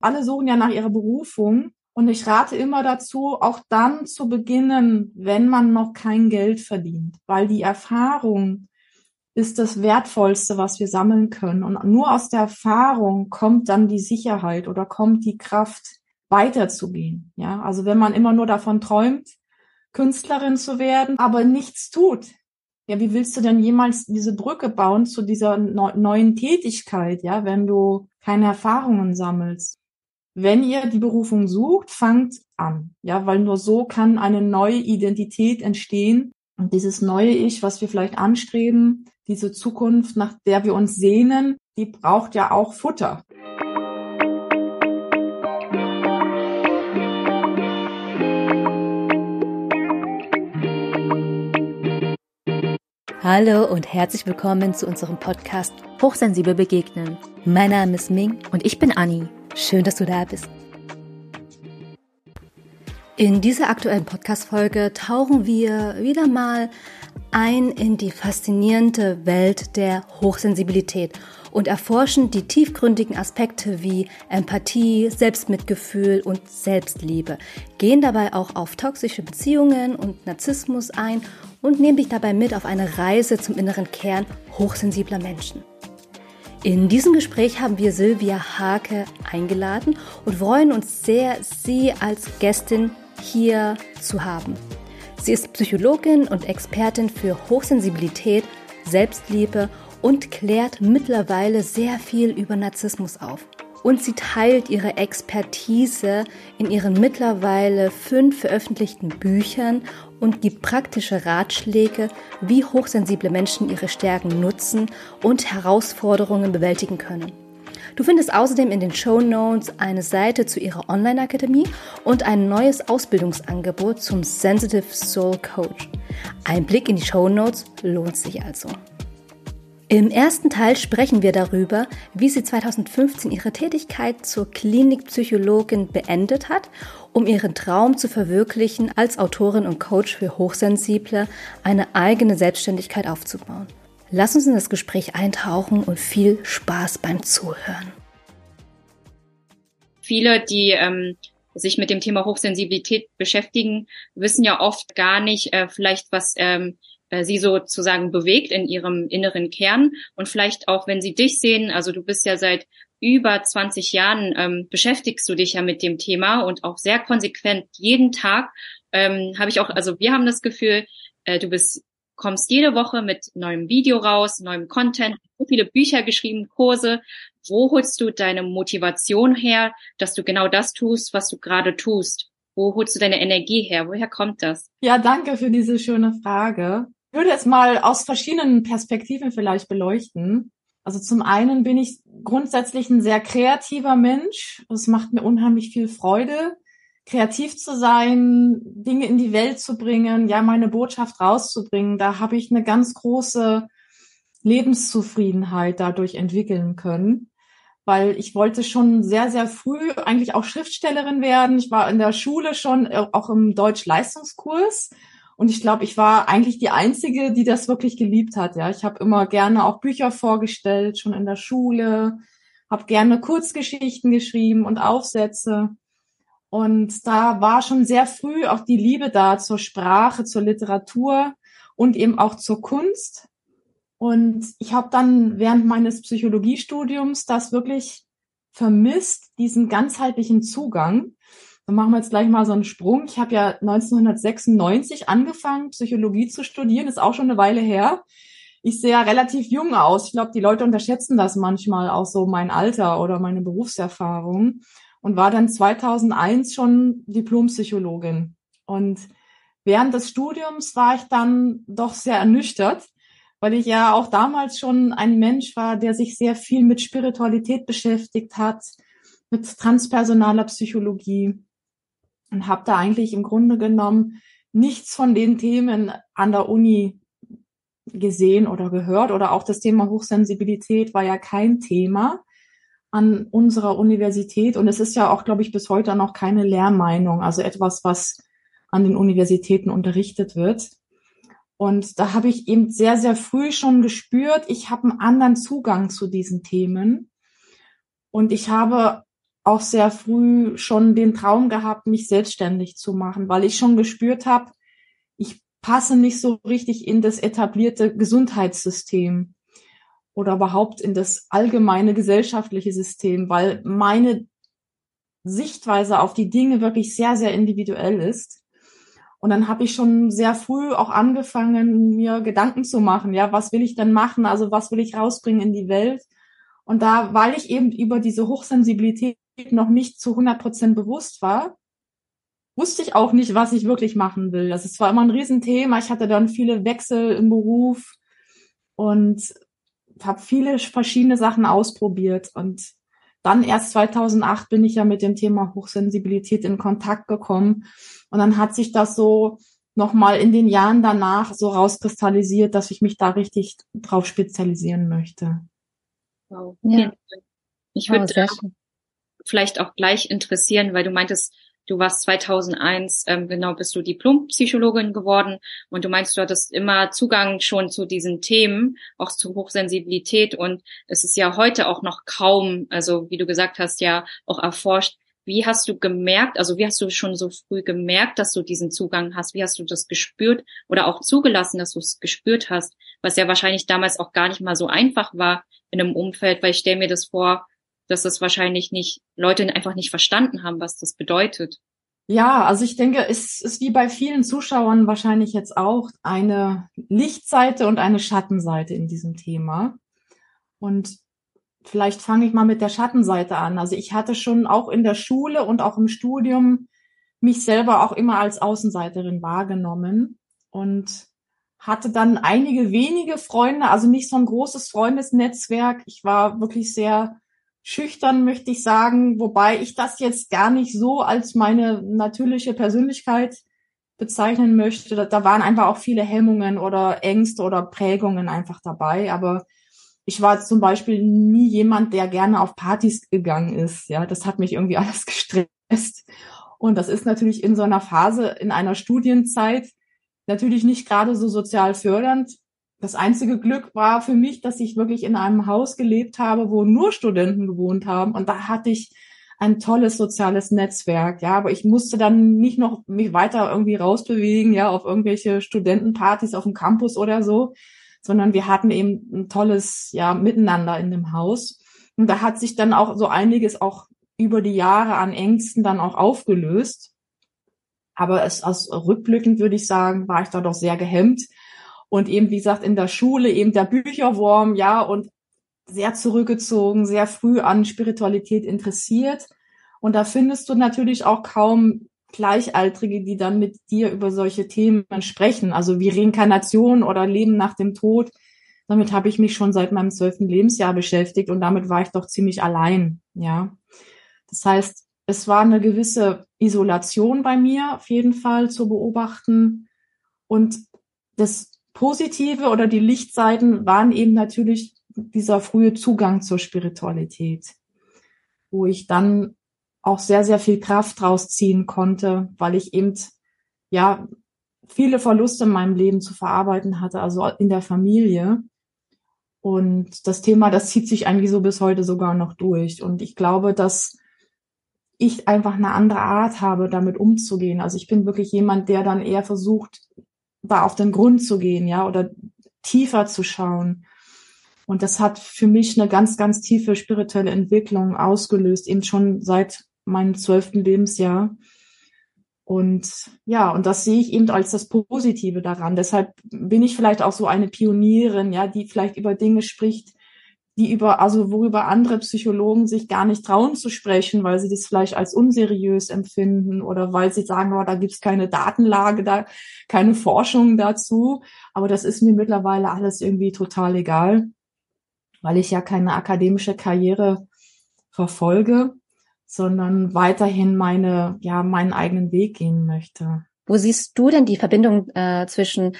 Alle suchen ja nach ihrer Berufung. Und ich rate immer dazu, auch dann zu beginnen, wenn man noch kein Geld verdient, weil die Erfahrung ist das Wertvollste, was wir sammeln können. Und nur aus der Erfahrung kommt dann die Sicherheit oder kommt die Kraft, weiterzugehen. Ja, also wenn man immer nur davon träumt, Künstlerin zu werden, aber nichts tut. Ja, wie willst du denn jemals diese Brücke bauen zu dieser neuen Tätigkeit, ja, wenn du keine Erfahrungen sammelst? Wenn ihr die Berufung sucht, fangt an. Ja, weil nur so kann eine neue Identität entstehen. Und dieses neue Ich, was wir vielleicht anstreben, diese Zukunft, nach der wir uns sehnen, die braucht ja auch Futter. Hallo und herzlich willkommen zu unserem Podcast Hochsensibel begegnen. Mein Name ist Ming und ich bin Anni. Schön, dass du da bist. In dieser aktuellen Podcast-Folge tauchen wir wieder mal ein in die faszinierende Welt der Hochsensibilität und erforschen die tiefgründigen Aspekte wie Empathie, Selbstmitgefühl und Selbstliebe, gehen dabei auch auf toxische Beziehungen und Narzissmus ein und nehmen dich dabei mit auf eine Reise zum inneren Kern hochsensibler Menschen. In diesem Gespräch haben wir Silvia Hake eingeladen und freuen uns sehr, sie als Gästin hier zu haben. Sie ist Psychologin und Expertin für Hochsensibilität, Selbstliebe und klärt mittlerweile sehr viel über Narzissmus auf. Und sie teilt ihre Expertise in ihren mittlerweile fünf veröffentlichten Büchern und gibt praktische Ratschläge, wie hochsensible Menschen ihre Stärken nutzen und Herausforderungen bewältigen können. Du findest außerdem in den Show Notes eine Seite zu ihrer Online-Akademie und ein neues Ausbildungsangebot zum Sensitive Soul Coach. Ein Blick in die Show Notes lohnt sich also. Im ersten Teil sprechen wir darüber, wie sie 2015 ihre Tätigkeit zur Klinikpsychologin beendet hat, um ihren Traum zu verwirklichen, als Autorin und Coach für Hochsensible eine eigene Selbstständigkeit aufzubauen. Lass uns in das Gespräch eintauchen und viel Spaß beim Zuhören. Viele, die ähm, sich mit dem Thema Hochsensibilität beschäftigen, wissen ja oft gar nicht äh, vielleicht, was ähm, äh, sie sozusagen bewegt in ihrem inneren Kern und vielleicht auch, wenn sie dich sehen, also du bist ja seit über 20 Jahren ähm, beschäftigst du dich ja mit dem Thema und auch sehr konsequent jeden Tag ähm, habe ich auch, also wir haben das Gefühl, äh, du bist kommst jede Woche mit neuem Video raus, neuem Content, so viele Bücher geschrieben, Kurse. Wo holst du deine Motivation her, dass du genau das tust, was du gerade tust? Wo holst du deine Energie her? Woher kommt das? Ja, danke für diese schöne Frage. Ich würde es mal aus verschiedenen Perspektiven vielleicht beleuchten. Also zum einen bin ich grundsätzlich ein sehr kreativer Mensch. Es macht mir unheimlich viel Freude, kreativ zu sein, Dinge in die Welt zu bringen, ja, meine Botschaft rauszubringen. Da habe ich eine ganz große Lebenszufriedenheit dadurch entwickeln können, weil ich wollte schon sehr, sehr früh eigentlich auch Schriftstellerin werden. Ich war in der Schule schon äh, auch im Deutsch-Leistungskurs und ich glaube, ich war eigentlich die Einzige, die das wirklich geliebt hat. Ja, ich habe immer gerne auch Bücher vorgestellt, schon in der Schule, habe gerne Kurzgeschichten geschrieben und Aufsätze. Und da war schon sehr früh auch die Liebe da zur Sprache, zur Literatur und eben auch zur Kunst. Und ich habe dann während meines Psychologiestudiums das wirklich vermisst, diesen ganzheitlichen Zugang. Dann machen wir jetzt gleich mal so einen Sprung. Ich habe ja 1996 angefangen, Psychologie zu studieren, ist auch schon eine Weile her. Ich sehe ja relativ jung aus. Ich glaube, die Leute unterschätzen das manchmal auch so mein Alter oder meine Berufserfahrung und war dann 2001 schon Diplompsychologin. Und während des Studiums war ich dann doch sehr ernüchtert, weil ich ja auch damals schon ein Mensch war, der sich sehr viel mit Spiritualität beschäftigt hat, mit transpersonaler Psychologie und habe da eigentlich im Grunde genommen nichts von den Themen an der Uni gesehen oder gehört oder auch das Thema Hochsensibilität war ja kein Thema an unserer Universität und es ist ja auch, glaube ich, bis heute noch keine Lehrmeinung, also etwas, was an den Universitäten unterrichtet wird. Und da habe ich eben sehr, sehr früh schon gespürt, ich habe einen anderen Zugang zu diesen Themen. Und ich habe auch sehr früh schon den Traum gehabt, mich selbstständig zu machen, weil ich schon gespürt habe, ich passe nicht so richtig in das etablierte Gesundheitssystem oder überhaupt in das allgemeine gesellschaftliche System, weil meine Sichtweise auf die Dinge wirklich sehr, sehr individuell ist. Und dann habe ich schon sehr früh auch angefangen, mir Gedanken zu machen, ja, was will ich denn machen? Also was will ich rausbringen in die Welt? Und da, weil ich eben über diese Hochsensibilität noch nicht zu 100 Prozent bewusst war, wusste ich auch nicht, was ich wirklich machen will. Das ist zwar immer ein Riesenthema. Ich hatte dann viele Wechsel im Beruf und habe viele verschiedene Sachen ausprobiert. Und dann erst 2008 bin ich ja mit dem Thema Hochsensibilität in Kontakt gekommen. Und dann hat sich das so nochmal in den Jahren danach so rauskristallisiert, dass ich mich da richtig drauf spezialisieren möchte. Wow. Ja. Ich würde oh, vielleicht auch gleich interessieren, weil du meintest, du warst 2001, ähm, genau, bist du Diplompsychologin geworden und du meinst, du hattest immer Zugang schon zu diesen Themen, auch zu Hochsensibilität und es ist ja heute auch noch kaum, also wie du gesagt hast, ja auch erforscht. Wie hast du gemerkt, also wie hast du schon so früh gemerkt, dass du diesen Zugang hast? Wie hast du das gespürt oder auch zugelassen, dass du es gespürt hast? Was ja wahrscheinlich damals auch gar nicht mal so einfach war in einem Umfeld, weil ich stelle mir das vor, dass das wahrscheinlich nicht, Leute einfach nicht verstanden haben, was das bedeutet. Ja, also ich denke, es ist wie bei vielen Zuschauern wahrscheinlich jetzt auch eine Lichtseite und eine Schattenseite in diesem Thema. Und vielleicht fange ich mal mit der Schattenseite an. Also ich hatte schon auch in der Schule und auch im Studium mich selber auch immer als Außenseiterin wahrgenommen und hatte dann einige wenige Freunde, also nicht so ein großes Freundesnetzwerk. Ich war wirklich sehr schüchtern, möchte ich sagen, wobei ich das jetzt gar nicht so als meine natürliche Persönlichkeit bezeichnen möchte. Da, waren einfach auch viele Hemmungen oder Ängste oder Prägungen einfach dabei. Aber ich war zum Beispiel nie jemand, der gerne auf Partys gegangen ist. Ja, das hat mich irgendwie alles gestresst. Und das ist natürlich in so einer Phase, in einer Studienzeit, natürlich nicht gerade so sozial fördernd das einzige Glück war für mich, dass ich wirklich in einem Haus gelebt habe, wo nur Studenten gewohnt haben. Und da hatte ich ein tolles soziales Netzwerk, ja, aber ich musste dann nicht noch mich weiter irgendwie rausbewegen, ja, auf irgendwelche Studentenpartys auf dem Campus oder so, sondern wir hatten eben ein tolles, ja, Miteinander in dem Haus. Und da hat sich dann auch so einiges auch über die Jahre an Ängsten dann auch aufgelöst. Aber es aus rückblickend würde ich sagen, war ich da doch sehr gehemmt und eben, wie gesagt, in der Schule eben der Bücherwurm, ja, und sehr zurückgezogen, sehr früh an Spiritualität interessiert. Und da findest du natürlich auch kaum Gleichaltrige, die dann mit dir über solche Themen sprechen, also wie Reinkarnation oder Leben nach dem Tod. Damit habe ich mich schon seit meinem zwölften Lebensjahr beschäftigt und damit war ich doch ziemlich allein, ja. Das heißt, es war eine gewisse Isolation bei mir auf jeden Fall zu beobachten und das Positive oder die Lichtseiten waren eben natürlich dieser frühe Zugang zur Spiritualität, wo ich dann auch sehr, sehr viel Kraft draus ziehen konnte, weil ich eben, ja, viele Verluste in meinem Leben zu verarbeiten hatte, also in der Familie. Und das Thema, das zieht sich eigentlich so bis heute sogar noch durch. Und ich glaube, dass ich einfach eine andere Art habe, damit umzugehen. Also ich bin wirklich jemand, der dann eher versucht, da auf den Grund zu gehen, ja, oder tiefer zu schauen. Und das hat für mich eine ganz, ganz tiefe spirituelle Entwicklung ausgelöst, eben schon seit meinem zwölften Lebensjahr. Und ja, und das sehe ich eben als das Positive daran. Deshalb bin ich vielleicht auch so eine Pionierin, ja, die vielleicht über Dinge spricht, die über, also worüber andere Psychologen sich gar nicht trauen zu sprechen, weil sie das vielleicht als unseriös empfinden oder weil sie sagen, oh, da gibt's keine Datenlage, da keine Forschung dazu. Aber das ist mir mittlerweile alles irgendwie total egal, weil ich ja keine akademische Karriere verfolge, sondern weiterhin meine, ja, meinen eigenen Weg gehen möchte. Wo siehst du denn die Verbindung äh, zwischen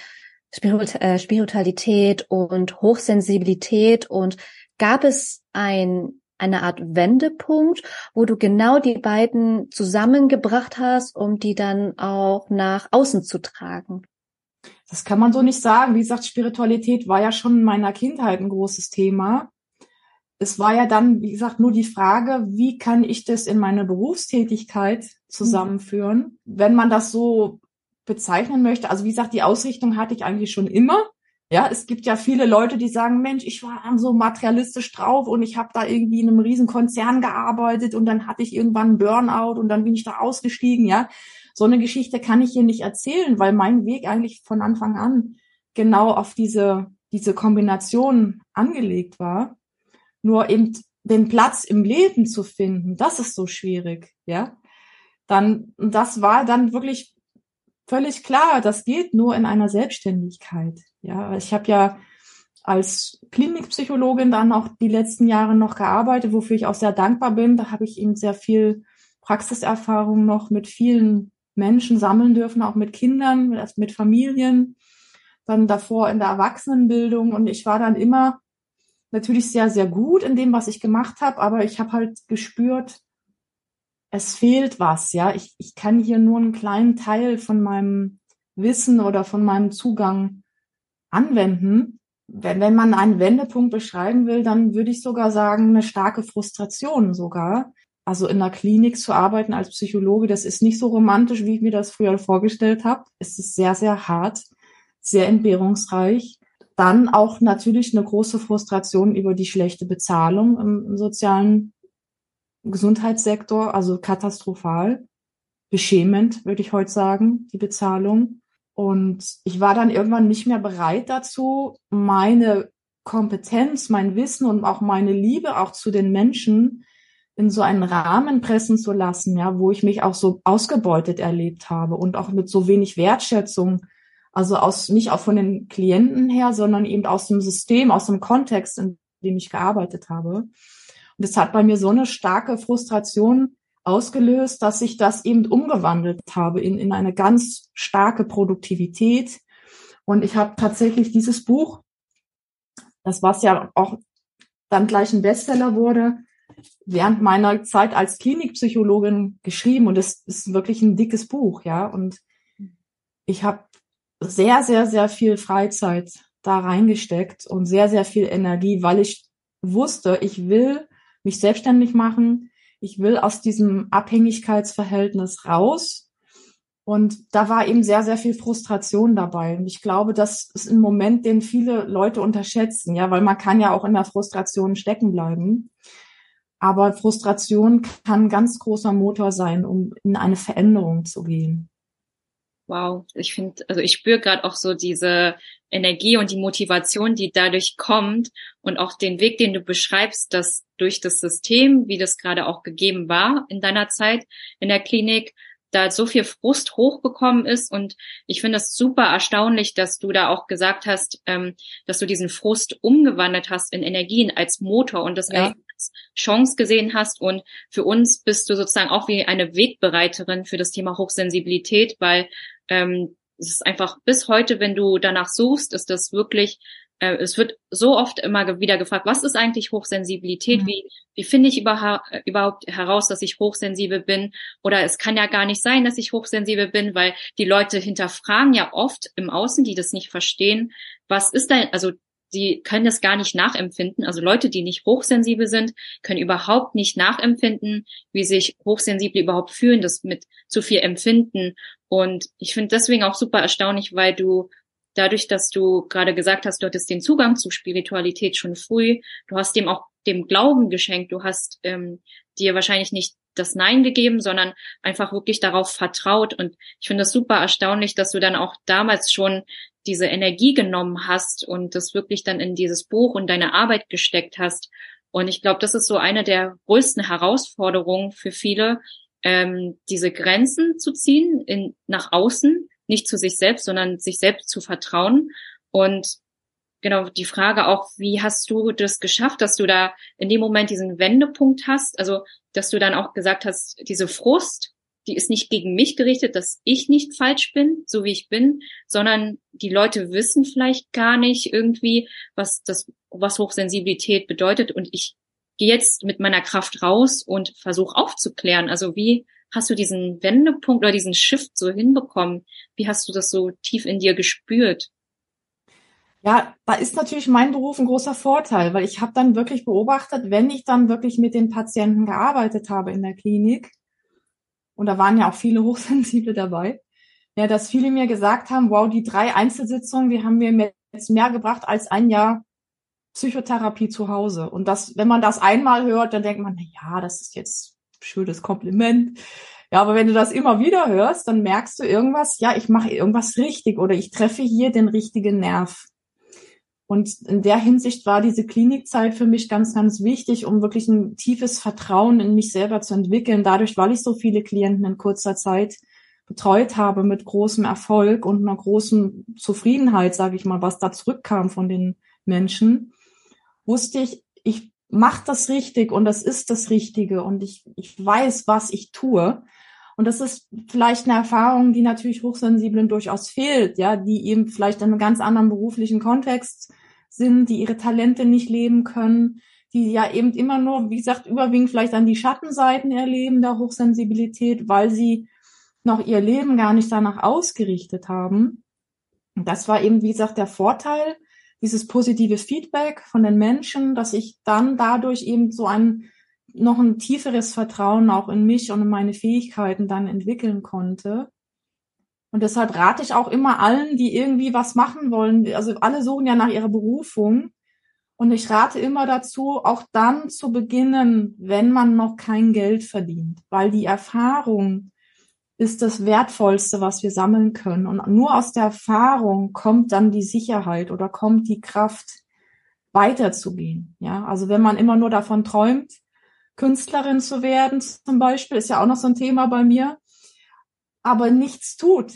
äh, Spiritualität und Hochsensibilität und Gab es ein, eine Art Wendepunkt, wo du genau die beiden zusammengebracht hast, um die dann auch nach außen zu tragen? Das kann man so nicht sagen. Wie gesagt, Spiritualität war ja schon in meiner Kindheit ein großes Thema. es war ja dann, wie gesagt, nur die Frage, wie kann ich das in meine Berufstätigkeit zusammenführen, wenn man das so bezeichnen möchte. Also wie gesagt, die Ausrichtung hatte ich eigentlich schon immer. Ja, es gibt ja viele Leute, die sagen, Mensch, ich war so materialistisch drauf und ich habe da irgendwie in einem riesen Konzern gearbeitet und dann hatte ich irgendwann einen Burnout und dann bin ich da ausgestiegen, ja. So eine Geschichte kann ich hier nicht erzählen, weil mein Weg eigentlich von Anfang an genau auf diese, diese Kombination angelegt war. Nur eben den Platz im Leben zu finden, das ist so schwierig, ja. Dann, das war dann wirklich völlig klar, das geht nur in einer Selbstständigkeit. Ja, ich habe ja als Klinikpsychologin dann auch die letzten Jahre noch gearbeitet, wofür ich auch sehr dankbar bin. Da habe ich eben sehr viel Praxiserfahrung noch mit vielen Menschen sammeln dürfen, auch mit Kindern, mit Familien, dann davor in der Erwachsenenbildung. Und ich war dann immer natürlich sehr, sehr gut in dem, was ich gemacht habe, aber ich habe halt gespürt, es fehlt was, ja. Ich, ich kann hier nur einen kleinen Teil von meinem Wissen oder von meinem Zugang anwenden. Wenn, wenn man einen Wendepunkt beschreiben will, dann würde ich sogar sagen, eine starke Frustration sogar. Also in der Klinik zu arbeiten als Psychologe, das ist nicht so romantisch, wie ich mir das früher vorgestellt habe. Es ist sehr, sehr hart, sehr entbehrungsreich. Dann auch natürlich eine große Frustration über die schlechte Bezahlung im, im sozialen Gesundheitssektor, also katastrophal, beschämend, würde ich heute sagen, die Bezahlung. Und ich war dann irgendwann nicht mehr bereit dazu, meine Kompetenz, mein Wissen und auch meine Liebe auch zu den Menschen in so einen Rahmen pressen zu lassen, ja, wo ich mich auch so ausgebeutet erlebt habe und auch mit so wenig Wertschätzung, also aus, nicht auch von den Klienten her, sondern eben aus dem System, aus dem Kontext, in dem ich gearbeitet habe. Das hat bei mir so eine starke Frustration ausgelöst, dass ich das eben umgewandelt habe in, in eine ganz starke Produktivität. Und ich habe tatsächlich dieses Buch, das was ja auch dann gleich ein Bestseller wurde, während meiner Zeit als Klinikpsychologin geschrieben und es ist wirklich ein dickes Buch, ja. Und ich habe sehr, sehr, sehr viel Freizeit da reingesteckt und sehr, sehr viel Energie, weil ich wusste, ich will mich selbstständig machen ich will aus diesem Abhängigkeitsverhältnis raus. Und da war eben sehr, sehr viel Frustration dabei. Und ich glaube, das ist ein Moment, den viele Leute unterschätzen, ja, weil man kann ja auch in der Frustration stecken bleiben. Aber Frustration kann ein ganz großer Motor sein, um in eine Veränderung zu gehen. Wow, ich finde, also ich spüre gerade auch so diese Energie und die Motivation, die dadurch kommt und auch den Weg, den du beschreibst, dass durch das System, wie das gerade auch gegeben war in deiner Zeit in der Klinik, da so viel Frust hochgekommen ist und ich finde es super erstaunlich, dass du da auch gesagt hast, ähm, dass du diesen Frust umgewandelt hast in Energien als Motor und das ja. als Chance gesehen hast und für uns bist du sozusagen auch wie eine Wegbereiterin für das Thema Hochsensibilität, weil ähm, es ist einfach bis heute, wenn du danach suchst, ist das wirklich, äh, es wird so oft immer wieder gefragt, was ist eigentlich Hochsensibilität? Mhm. Wie, wie finde ich überha überhaupt heraus, dass ich hochsensibel bin? Oder es kann ja gar nicht sein, dass ich hochsensibel bin, weil die Leute hinterfragen ja oft im Außen, die das nicht verstehen, was ist denn, also die können das gar nicht nachempfinden. Also Leute, die nicht hochsensibel sind, können überhaupt nicht nachempfinden, wie sich Hochsensible überhaupt fühlen, das mit zu viel empfinden. Und ich finde deswegen auch super erstaunlich, weil du dadurch, dass du gerade gesagt hast, du hattest den Zugang zu Spiritualität schon früh, du hast dem auch dem Glauben geschenkt, du hast ähm, dir wahrscheinlich nicht das Nein gegeben, sondern einfach wirklich darauf vertraut. Und ich finde es super erstaunlich, dass du dann auch damals schon diese Energie genommen hast und das wirklich dann in dieses Buch und deine Arbeit gesteckt hast. Und ich glaube, das ist so eine der größten Herausforderungen für viele, ähm, diese Grenzen zu ziehen in, nach außen, nicht zu sich selbst, sondern sich selbst zu vertrauen. Und genau die Frage auch, wie hast du das geschafft, dass du da in dem Moment diesen Wendepunkt hast? Also, dass du dann auch gesagt hast, diese Frust, die ist nicht gegen mich gerichtet, dass ich nicht falsch bin, so wie ich bin, sondern die Leute wissen vielleicht gar nicht irgendwie, was das, was Hochsensibilität bedeutet. Und ich gehe jetzt mit meiner Kraft raus und versuche aufzuklären. Also wie hast du diesen Wendepunkt oder diesen Shift so hinbekommen? Wie hast du das so tief in dir gespürt? Ja, da ist natürlich mein Beruf ein großer Vorteil, weil ich habe dann wirklich beobachtet, wenn ich dann wirklich mit den Patienten gearbeitet habe in der Klinik, und da waren ja auch viele Hochsensible dabei, ja, dass viele mir gesagt haben, wow, die drei Einzelsitzungen, die haben mir jetzt mehr gebracht als ein Jahr Psychotherapie zu Hause. Und das, wenn man das einmal hört, dann denkt man, na ja, das ist jetzt schönes Kompliment. Ja, aber wenn du das immer wieder hörst, dann merkst du irgendwas, ja, ich mache irgendwas richtig oder ich treffe hier den richtigen Nerv. Und in der Hinsicht war diese Klinikzeit für mich ganz, ganz wichtig, um wirklich ein tiefes Vertrauen in mich selber zu entwickeln. Dadurch, weil ich so viele Klienten in kurzer Zeit betreut habe mit großem Erfolg und einer großen Zufriedenheit, sage ich mal, was da zurückkam von den Menschen, wusste ich, ich mache das richtig und das ist das Richtige und ich, ich weiß, was ich tue. Und das ist vielleicht eine Erfahrung, die natürlich Hochsensiblen durchaus fehlt, ja, die eben vielleicht in einem ganz anderen beruflichen Kontext sind, die ihre Talente nicht leben können, die ja eben immer nur, wie gesagt, überwiegend vielleicht an die Schattenseiten erleben der Hochsensibilität, weil sie noch ihr Leben gar nicht danach ausgerichtet haben. Und das war eben, wie gesagt, der Vorteil, dieses positive Feedback von den Menschen, dass ich dann dadurch eben so ein noch ein tieferes Vertrauen auch in mich und in meine Fähigkeiten dann entwickeln konnte. Und deshalb rate ich auch immer allen, die irgendwie was machen wollen. Also alle suchen ja nach ihrer Berufung. Und ich rate immer dazu, auch dann zu beginnen, wenn man noch kein Geld verdient, weil die Erfahrung ist das Wertvollste, was wir sammeln können. Und nur aus der Erfahrung kommt dann die Sicherheit oder kommt die Kraft, weiterzugehen. Ja, also wenn man immer nur davon träumt, Künstlerin zu werden, zum Beispiel, ist ja auch noch so ein Thema bei mir, aber nichts tut.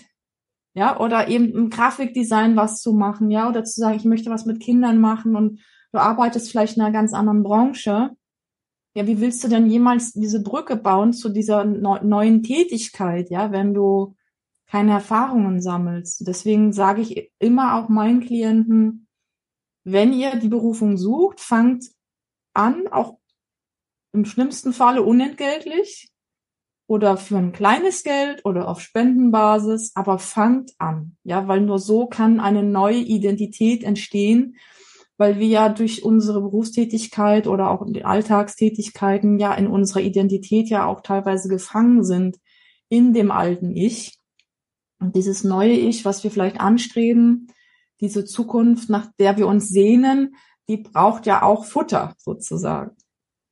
Ja, oder eben im Grafikdesign was zu machen, ja, oder zu sagen, ich möchte was mit Kindern machen und du arbeitest vielleicht in einer ganz anderen Branche. Ja, wie willst du denn jemals diese Brücke bauen zu dieser neuen Tätigkeit, ja, wenn du keine Erfahrungen sammelst? Deswegen sage ich immer auch meinen Klienten, wenn ihr die Berufung sucht, fangt an, auch im schlimmsten Falle unentgeltlich oder für ein kleines Geld oder auf Spendenbasis, aber fangt an, ja, weil nur so kann eine neue Identität entstehen, weil wir ja durch unsere Berufstätigkeit oder auch die Alltagstätigkeiten ja in unserer Identität ja auch teilweise gefangen sind in dem alten Ich. Und dieses neue Ich, was wir vielleicht anstreben, diese Zukunft, nach der wir uns sehnen, die braucht ja auch Futter sozusagen.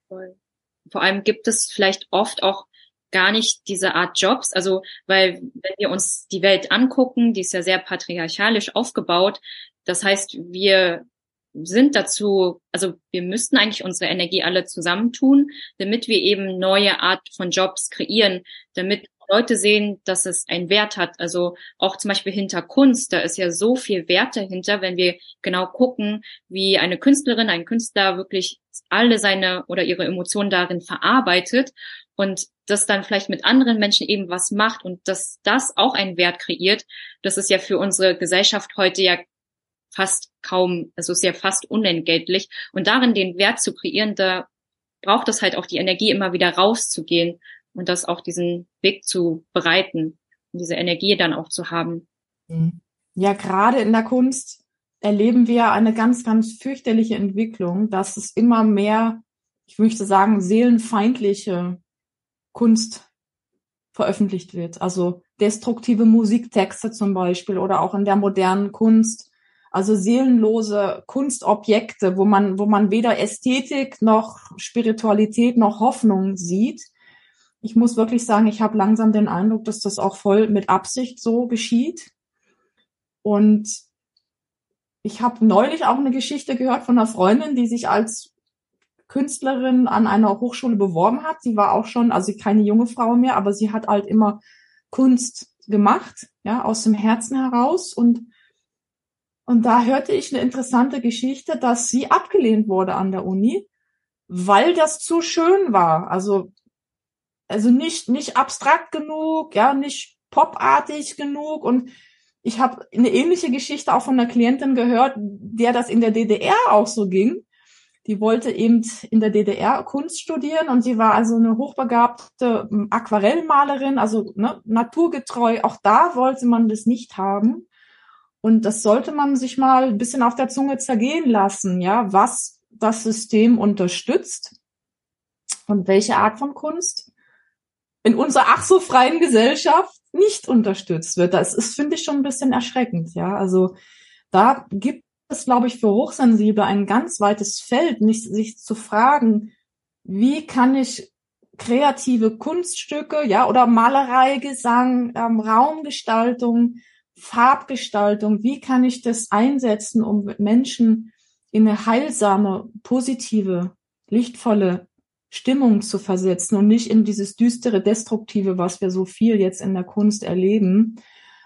Vor allem gibt es vielleicht oft auch gar nicht diese Art Jobs. Also, weil wenn wir uns die Welt angucken, die ist ja sehr patriarchalisch aufgebaut. Das heißt, wir sind dazu, also wir müssten eigentlich unsere Energie alle zusammentun, damit wir eben neue Art von Jobs kreieren, damit Leute sehen, dass es einen Wert hat. Also auch zum Beispiel hinter Kunst, da ist ja so viel Wert dahinter, wenn wir genau gucken, wie eine Künstlerin, ein Künstler wirklich alle seine oder ihre Emotionen darin verarbeitet und das dann vielleicht mit anderen Menschen eben was macht und dass das auch einen Wert kreiert. Das ist ja für unsere Gesellschaft heute ja fast kaum, also ja fast unentgeltlich. Und darin den Wert zu kreieren, da braucht es halt auch die Energie, immer wieder rauszugehen und das auch diesen Weg zu bereiten und diese Energie dann auch zu haben. Mhm. Ja, gerade in der Kunst erleben wir eine ganz, ganz fürchterliche Entwicklung, dass es immer mehr, ich möchte sagen, seelenfeindliche Kunst veröffentlicht wird. Also destruktive Musiktexte zum Beispiel oder auch in der modernen Kunst. Also seelenlose Kunstobjekte, wo man, wo man weder Ästhetik noch Spiritualität noch Hoffnung sieht ich muss wirklich sagen, ich habe langsam den Eindruck, dass das auch voll mit Absicht so geschieht. Und ich habe neulich auch eine Geschichte gehört von einer Freundin, die sich als Künstlerin an einer Hochschule beworben hat. Sie war auch schon, also keine junge Frau mehr, aber sie hat halt immer Kunst gemacht, ja, aus dem Herzen heraus. Und, und da hörte ich eine interessante Geschichte, dass sie abgelehnt wurde an der Uni, weil das zu schön war. Also also nicht nicht abstrakt genug, ja, nicht popartig genug und ich habe eine ähnliche Geschichte auch von einer Klientin gehört, der das in der DDR auch so ging. Die wollte eben in der DDR Kunst studieren und sie war also eine hochbegabte ähm, Aquarellmalerin, also ne, naturgetreu. Auch da wollte man das nicht haben. Und das sollte man sich mal ein bisschen auf der Zunge zergehen lassen, ja, was das System unterstützt und welche Art von Kunst in unserer ach so freien Gesellschaft nicht unterstützt wird. Das ist, finde ich, schon ein bisschen erschreckend, ja. Also da gibt es, glaube ich, für Hochsensible ein ganz weites Feld, nicht sich zu fragen, wie kann ich kreative Kunststücke, ja, oder Malerei, Gesang, ähm, Raumgestaltung, Farbgestaltung, wie kann ich das einsetzen, um Menschen in eine heilsame, positive, lichtvolle Stimmung zu versetzen und nicht in dieses düstere, destruktive, was wir so viel jetzt in der Kunst erleben,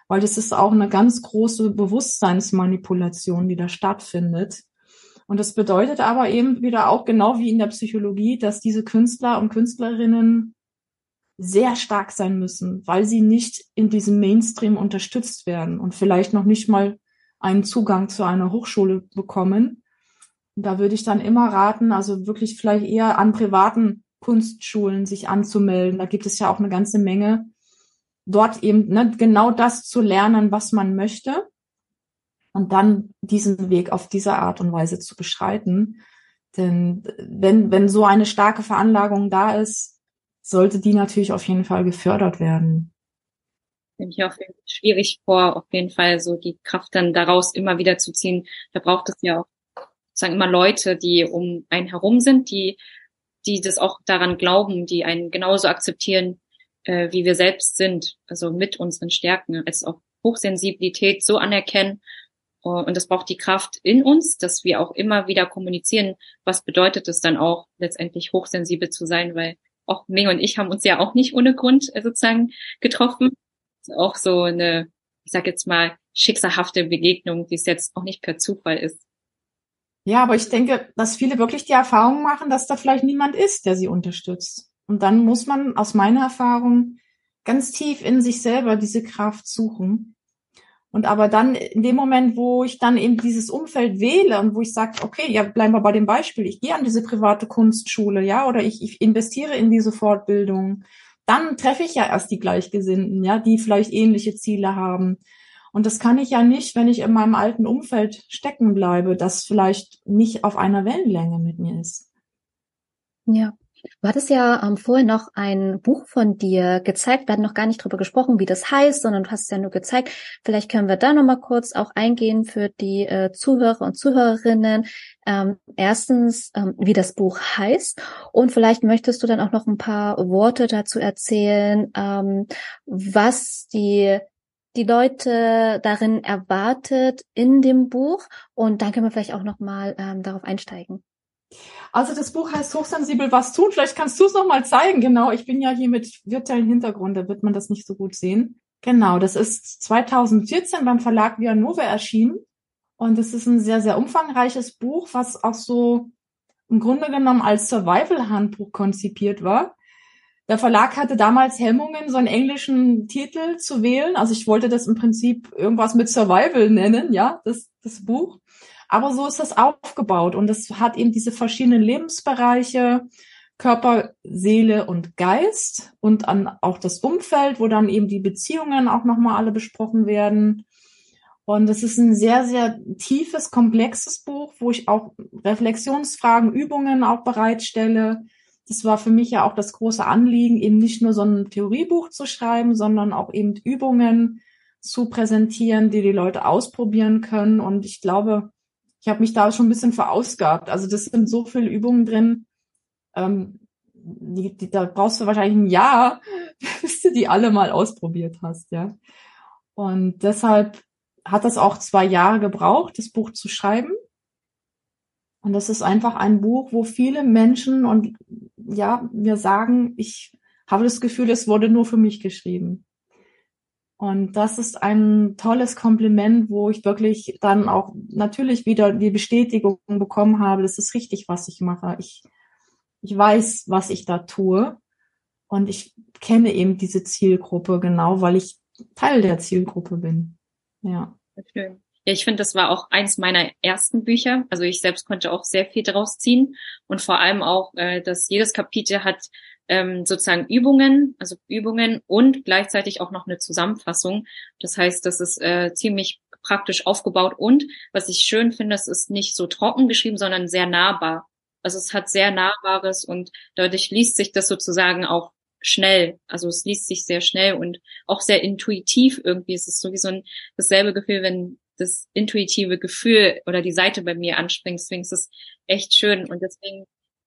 weil das ist auch eine ganz große Bewusstseinsmanipulation, die da stattfindet. Und das bedeutet aber eben wieder auch genau wie in der Psychologie, dass diese Künstler und Künstlerinnen sehr stark sein müssen, weil sie nicht in diesem Mainstream unterstützt werden und vielleicht noch nicht mal einen Zugang zu einer Hochschule bekommen. Und da würde ich dann immer raten, also wirklich vielleicht eher an privaten Kunstschulen sich anzumelden. Da gibt es ja auch eine ganze Menge. Dort eben ne, genau das zu lernen, was man möchte und dann diesen Weg auf diese Art und Weise zu beschreiten. Denn wenn, wenn so eine starke Veranlagung da ist, sollte die natürlich auf jeden Fall gefördert werden. Nehme ich auch schwierig vor, auf jeden Fall so die Kraft dann daraus immer wieder zu ziehen. Da braucht es ja auch sagen immer Leute, die um einen herum sind, die, die das auch daran glauben, die einen genauso akzeptieren, äh, wie wir selbst sind, also mit unseren Stärken, als auch Hochsensibilität so anerkennen und das braucht die Kraft in uns, dass wir auch immer wieder kommunizieren, was bedeutet es dann auch, letztendlich hochsensibel zu sein, weil auch Ming und ich haben uns ja auch nicht ohne Grund äh, sozusagen getroffen. auch so eine, ich sag jetzt mal, schicksalhafte Begegnung, die es jetzt auch nicht per Zufall ist. Ja, aber ich denke, dass viele wirklich die Erfahrung machen, dass da vielleicht niemand ist, der sie unterstützt. Und dann muss man aus meiner Erfahrung ganz tief in sich selber diese Kraft suchen und aber dann in dem Moment, wo ich dann eben dieses Umfeld wähle und wo ich sage, okay, ja, bleiben wir bei dem Beispiel, ich gehe an diese private Kunstschule, ja, oder ich, ich investiere in diese Fortbildung, dann treffe ich ja erst die Gleichgesinnten, ja, die vielleicht ähnliche Ziele haben. Und das kann ich ja nicht, wenn ich in meinem alten Umfeld stecken bleibe, das vielleicht nicht auf einer Wellenlänge mit mir ist. Ja. Du hattest ja ähm, vorhin noch ein Buch von dir gezeigt. Wir hatten noch gar nicht drüber gesprochen, wie das heißt, sondern du hast es ja nur gezeigt. Vielleicht können wir da noch mal kurz auch eingehen für die äh, Zuhörer und Zuhörerinnen. Ähm, erstens, ähm, wie das Buch heißt und vielleicht möchtest du dann auch noch ein paar Worte dazu erzählen, ähm, was die die Leute darin erwartet in dem Buch und dann können wir vielleicht auch noch mal ähm, darauf einsteigen. Also das Buch heißt Hochsensibel was tun. Vielleicht kannst du es noch mal zeigen. Genau, ich bin ja hier mit virtuellen Hintergrund, da wird man das nicht so gut sehen. Genau, das ist 2014 beim Verlag Via Nove erschienen. Und es ist ein sehr, sehr umfangreiches Buch, was auch so im Grunde genommen als Survival-Handbuch konzipiert war. Der Verlag hatte damals Hemmungen, so einen englischen Titel zu wählen. Also ich wollte das im Prinzip irgendwas mit Survival nennen, ja, das, das Buch. Aber so ist das aufgebaut und es hat eben diese verschiedenen Lebensbereiche, Körper, Seele und Geist und an auch das Umfeld, wo dann eben die Beziehungen auch nochmal alle besprochen werden. Und es ist ein sehr, sehr tiefes, komplexes Buch, wo ich auch Reflexionsfragen, Übungen auch bereitstelle. Das war für mich ja auch das große Anliegen, eben nicht nur so ein Theoriebuch zu schreiben, sondern auch eben Übungen zu präsentieren, die die Leute ausprobieren können. Und ich glaube, ich habe mich da schon ein bisschen verausgabt. Also das sind so viele Übungen drin, ähm, die, die, da brauchst du wahrscheinlich ein Jahr, bis du die alle mal ausprobiert hast, ja. Und deshalb hat das auch zwei Jahre gebraucht, das Buch zu schreiben. Und das ist einfach ein Buch, wo viele Menschen und ja, mir sagen, ich habe das Gefühl, es wurde nur für mich geschrieben. Und das ist ein tolles Kompliment, wo ich wirklich dann auch natürlich wieder die Bestätigung bekommen habe, das ist richtig, was ich mache. Ich, ich weiß, was ich da tue. Und ich kenne eben diese Zielgruppe genau, weil ich Teil der Zielgruppe bin. Ja. Schön. Ja, ich finde, das war auch eins meiner ersten Bücher. Also ich selbst konnte auch sehr viel daraus ziehen und vor allem auch, äh, dass jedes Kapitel hat ähm, sozusagen Übungen, also Übungen und gleichzeitig auch noch eine Zusammenfassung. Das heißt, das ist äh, ziemlich praktisch aufgebaut und was ich schön finde, es ist nicht so trocken geschrieben, sondern sehr nahbar. Also es hat sehr Nahbares und dadurch liest sich das sozusagen auch schnell. Also es liest sich sehr schnell und auch sehr intuitiv irgendwie. Es ist so wie so ein dasselbe Gefühl, wenn das intuitive Gefühl oder die Seite bei mir anspringt. Deswegen ist es echt schön und deswegen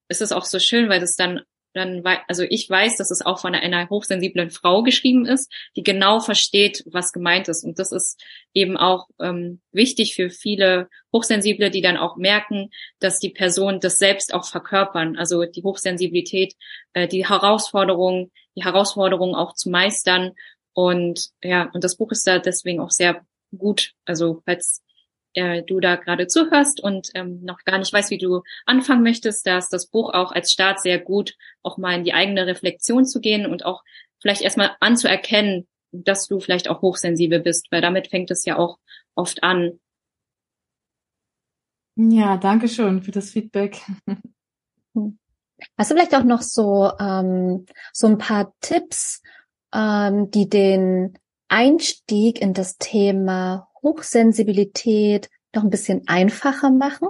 ist es auch so schön, weil das dann dann, also ich weiß, dass es auch von einer hochsensiblen Frau geschrieben ist, die genau versteht, was gemeint ist. Und das ist eben auch ähm, wichtig für viele Hochsensible, die dann auch merken, dass die Person das selbst auch verkörpern. Also die Hochsensibilität, äh, die Herausforderung, die Herausforderung auch zu meistern. Und ja, und das Buch ist da deswegen auch sehr gut. Also falls äh, du da gerade zuhörst und ähm, noch gar nicht weißt, wie du anfangen möchtest, da ist das Buch auch als Start sehr gut, auch mal in die eigene Reflexion zu gehen und auch vielleicht erstmal anzuerkennen, dass du vielleicht auch hochsensibel bist, weil damit fängt es ja auch oft an. Ja, danke schön für das Feedback. Hast du vielleicht auch noch so, ähm, so ein paar Tipps, ähm, die den Einstieg in das Thema Hochsensibilität noch ein bisschen einfacher machen?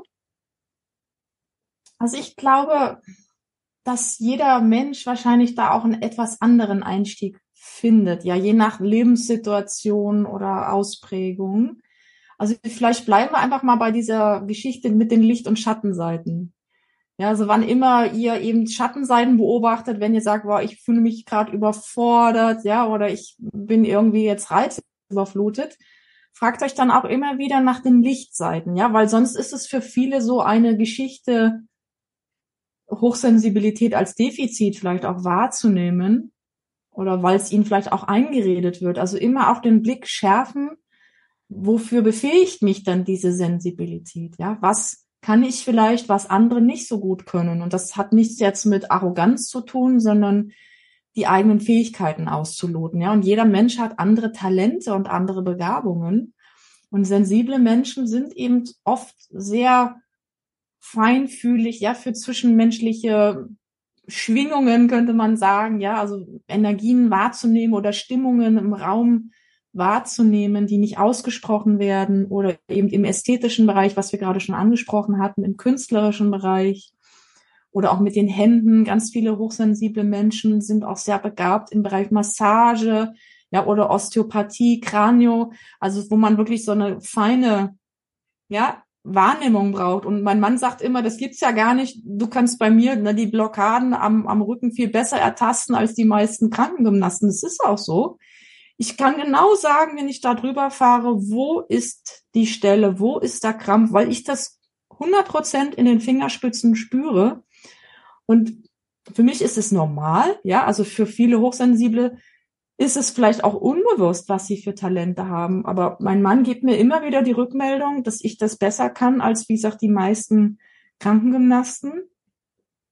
Also ich glaube, dass jeder Mensch wahrscheinlich da auch einen etwas anderen Einstieg findet, ja, je nach Lebenssituation oder Ausprägung. Also vielleicht bleiben wir einfach mal bei dieser Geschichte mit den Licht- und Schattenseiten. Ja, also wann immer ihr eben Schattenseiten beobachtet, wenn ihr sagt, wow, ich fühle mich gerade überfordert, ja, oder ich bin irgendwie jetzt reizüberflutet, fragt euch dann auch immer wieder nach den Lichtseiten, ja, weil sonst ist es für viele so eine Geschichte, Hochsensibilität als Defizit vielleicht auch wahrzunehmen oder weil es ihnen vielleicht auch eingeredet wird. Also immer auch den Blick schärfen, wofür befähigt mich dann diese Sensibilität, ja, was kann ich vielleicht, was andere nicht so gut können. Und das hat nichts jetzt mit Arroganz zu tun, sondern die eigenen Fähigkeiten auszuloten. Ja, und jeder Mensch hat andere Talente und andere Begabungen. Und sensible Menschen sind eben oft sehr feinfühlig, ja, für zwischenmenschliche Schwingungen könnte man sagen, ja, also Energien wahrzunehmen oder Stimmungen im Raum wahrzunehmen, die nicht ausgesprochen werden oder eben im ästhetischen Bereich, was wir gerade schon angesprochen hatten, im künstlerischen Bereich oder auch mit den Händen. Ganz viele hochsensible Menschen sind auch sehr begabt im Bereich Massage, ja, oder Osteopathie, Kranio, also wo man wirklich so eine feine, ja, Wahrnehmung braucht. Und mein Mann sagt immer, das gibt's ja gar nicht. Du kannst bei mir ne, die Blockaden am, am Rücken viel besser ertasten als die meisten Krankengymnasten. Das ist auch so. Ich kann genau sagen, wenn ich da drüber fahre, wo ist die Stelle, wo ist der Krampf, weil ich das 100 Prozent in den Fingerspitzen spüre. Und für mich ist es normal, ja, also für viele Hochsensible ist es vielleicht auch unbewusst, was sie für Talente haben. Aber mein Mann gibt mir immer wieder die Rückmeldung, dass ich das besser kann als, wie gesagt, die meisten Krankengymnasten.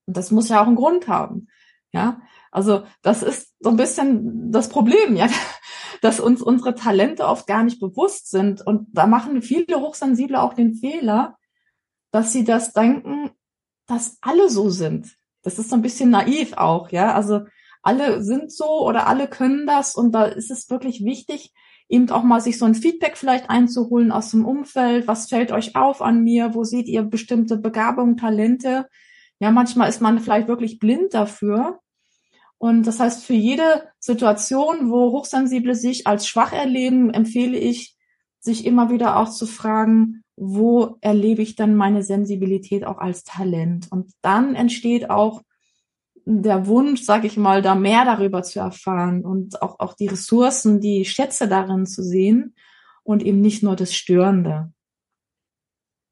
Und das muss ja auch einen Grund haben. Ja, also das ist so ein bisschen das Problem, ja, dass uns unsere Talente oft gar nicht bewusst sind. Und da machen viele Hochsensible auch den Fehler, dass sie das denken, dass alle so sind. Das ist so ein bisschen naiv auch, ja. Also alle sind so oder alle können das und da ist es wirklich wichtig, eben auch mal sich so ein Feedback vielleicht einzuholen aus dem Umfeld. Was fällt euch auf an mir? Wo seht ihr bestimmte Begabungen, Talente? Ja, manchmal ist man vielleicht wirklich blind dafür. Und das heißt, für jede Situation, wo Hochsensible sich als schwach erleben, empfehle ich, sich immer wieder auch zu fragen, wo erlebe ich dann meine Sensibilität auch als Talent? Und dann entsteht auch der Wunsch, sag ich mal, da mehr darüber zu erfahren und auch, auch die Ressourcen, die Schätze darin zu sehen und eben nicht nur das Störende.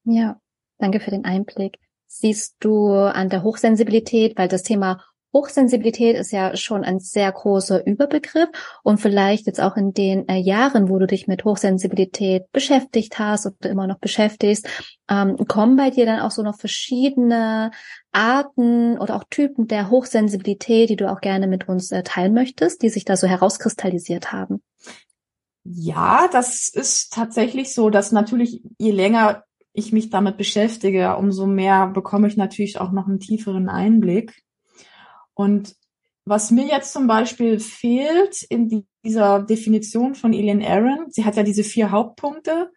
Ja, danke für den Einblick. Siehst du an der Hochsensibilität, weil das Thema Hochsensibilität ist ja schon ein sehr großer Überbegriff und vielleicht jetzt auch in den äh, Jahren, wo du dich mit Hochsensibilität beschäftigt hast oder immer noch beschäftigst, ähm, kommen bei dir dann auch so noch verschiedene Arten oder auch Typen der Hochsensibilität, die du auch gerne mit uns äh, teilen möchtest, die sich da so herauskristallisiert haben? Ja, das ist tatsächlich so, dass natürlich je länger ich mich damit beschäftige, umso mehr bekomme ich natürlich auch noch einen tieferen Einblick. Und was mir jetzt zum Beispiel fehlt in dieser Definition von Elaine Aaron, sie hat ja diese vier Hauptpunkte,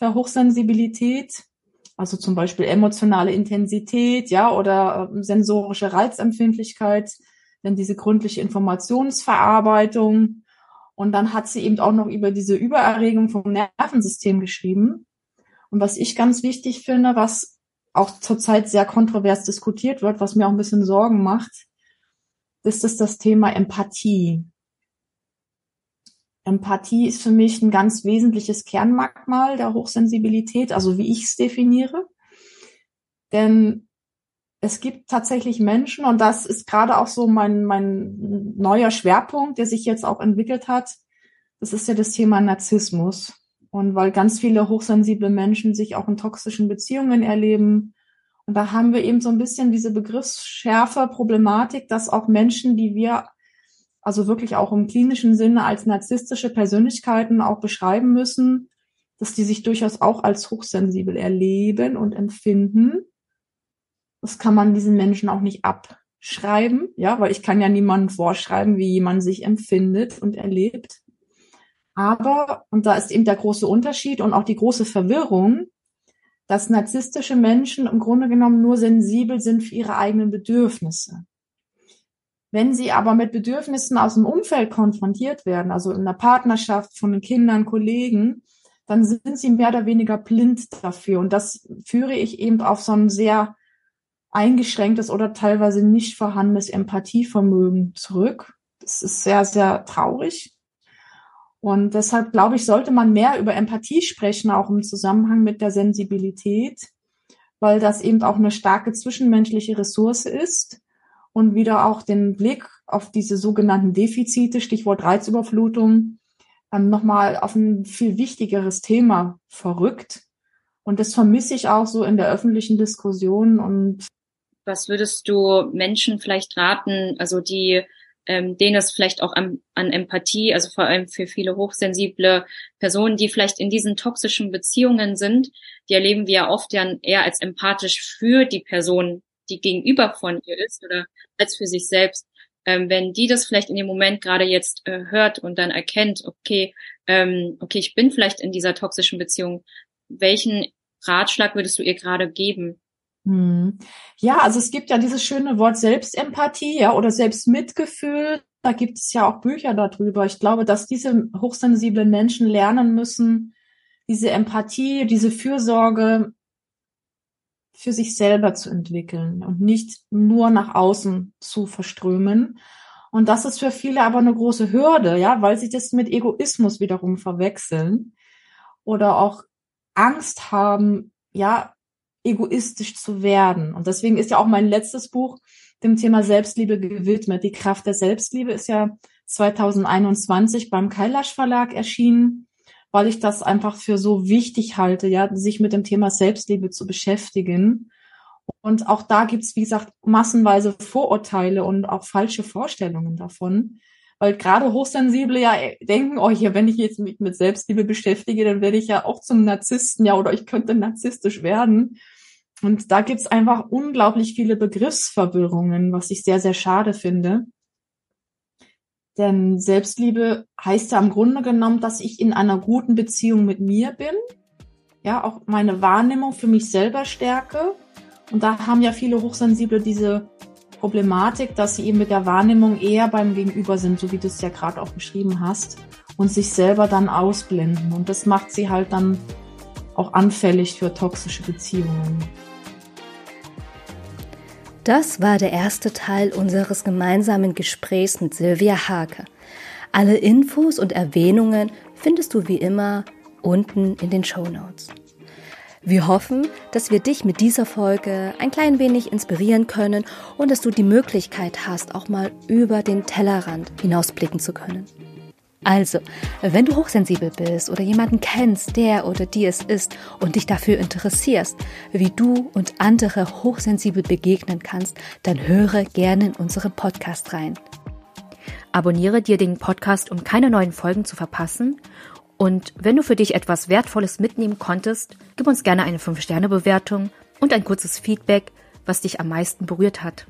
der Hochsensibilität, also zum Beispiel emotionale Intensität, ja, oder äh, sensorische Reizempfindlichkeit, dann diese gründliche Informationsverarbeitung. Und dann hat sie eben auch noch über diese Übererregung vom Nervensystem geschrieben. Und was ich ganz wichtig finde, was auch zurzeit sehr kontrovers diskutiert wird, was mir auch ein bisschen Sorgen macht, ist das, das Thema Empathie. Empathie ist für mich ein ganz wesentliches Kernmerkmal der Hochsensibilität, also wie ich es definiere. Denn es gibt tatsächlich Menschen, und das ist gerade auch so mein, mein neuer Schwerpunkt, der sich jetzt auch entwickelt hat. Das ist ja das Thema Narzissmus. Und weil ganz viele hochsensible Menschen sich auch in toxischen Beziehungen erleben. Und da haben wir eben so ein bisschen diese Begriffsschärfe, Problematik, dass auch Menschen, die wir also wirklich auch im klinischen Sinne als narzisstische Persönlichkeiten auch beschreiben müssen, dass die sich durchaus auch als hochsensibel erleben und empfinden. Das kann man diesen Menschen auch nicht abschreiben, ja, weil ich kann ja niemandem vorschreiben, wie jemand sich empfindet und erlebt. Aber, und da ist eben der große Unterschied und auch die große Verwirrung, dass narzisstische Menschen im Grunde genommen nur sensibel sind für ihre eigenen Bedürfnisse. Wenn sie aber mit Bedürfnissen aus dem Umfeld konfrontiert werden, also in der Partnerschaft von den Kindern, Kollegen, dann sind sie mehr oder weniger blind dafür. Und das führe ich eben auf so ein sehr eingeschränktes oder teilweise nicht vorhandenes Empathievermögen zurück. Das ist sehr, sehr traurig. Und deshalb glaube ich, sollte man mehr über Empathie sprechen, auch im Zusammenhang mit der Sensibilität, weil das eben auch eine starke zwischenmenschliche Ressource ist und wieder auch den Blick auf diese sogenannten Defizite, Stichwort Reizüberflutung, ähm, nochmal auf ein viel wichtigeres Thema verrückt. Und das vermisse ich auch so in der öffentlichen Diskussion. Und was würdest du Menschen vielleicht raten, also die ähm, denen es vielleicht auch an, an Empathie, also vor allem für viele hochsensible Personen, die vielleicht in diesen toxischen Beziehungen sind, die erleben wir ja oft ja eher als empathisch für die Person, die gegenüber von ihr ist oder als für sich selbst. Ähm, wenn die das vielleicht in dem Moment gerade jetzt äh, hört und dann erkennt, okay, ähm, okay, ich bin vielleicht in dieser toxischen Beziehung, welchen Ratschlag würdest du ihr gerade geben? Hm. Ja, also es gibt ja dieses schöne Wort Selbstempathie, ja, oder Selbstmitgefühl. Da gibt es ja auch Bücher darüber. Ich glaube, dass diese hochsensiblen Menschen lernen müssen, diese Empathie, diese Fürsorge für sich selber zu entwickeln und nicht nur nach außen zu verströmen. Und das ist für viele aber eine große Hürde, ja, weil sie das mit Egoismus wiederum verwechseln oder auch Angst haben, ja, egoistisch zu werden. Und deswegen ist ja auch mein letztes Buch dem Thema Selbstliebe gewidmet. Die Kraft der Selbstliebe ist ja 2021 beim Kailash Verlag erschienen weil ich das einfach für so wichtig halte, ja, sich mit dem Thema Selbstliebe zu beschäftigen. Und auch da gibt's wie gesagt, massenweise Vorurteile und auch falsche Vorstellungen davon. Weil gerade Hochsensible ja denken, oh hier, wenn ich jetzt mich mit Selbstliebe beschäftige, dann werde ich ja auch zum Narzissten, ja, oder ich könnte narzisstisch werden. Und da gibt's einfach unglaublich viele Begriffsverwirrungen, was ich sehr, sehr schade finde. Denn Selbstliebe heißt ja im Grunde genommen, dass ich in einer guten Beziehung mit mir bin. Ja, auch meine Wahrnehmung für mich selber stärke. Und da haben ja viele Hochsensible diese Problematik, dass sie eben mit der Wahrnehmung eher beim Gegenüber sind, so wie du es ja gerade auch beschrieben hast, und sich selber dann ausblenden. Und das macht sie halt dann auch anfällig für toxische Beziehungen. Das war der erste Teil unseres gemeinsamen Gesprächs mit Silvia Hake. Alle Infos und Erwähnungen findest du wie immer unten in den Show Notes. Wir hoffen, dass wir dich mit dieser Folge ein klein wenig inspirieren können und dass du die Möglichkeit hast, auch mal über den Tellerrand hinausblicken zu können. Also, wenn du hochsensibel bist oder jemanden kennst, der oder die es ist und dich dafür interessierst, wie du und andere hochsensibel begegnen kannst, dann höre gerne in unseren Podcast rein. Abonniere dir den Podcast, um keine neuen Folgen zu verpassen. Und wenn du für dich etwas Wertvolles mitnehmen konntest, gib uns gerne eine 5-Sterne-Bewertung und ein kurzes Feedback, was dich am meisten berührt hat.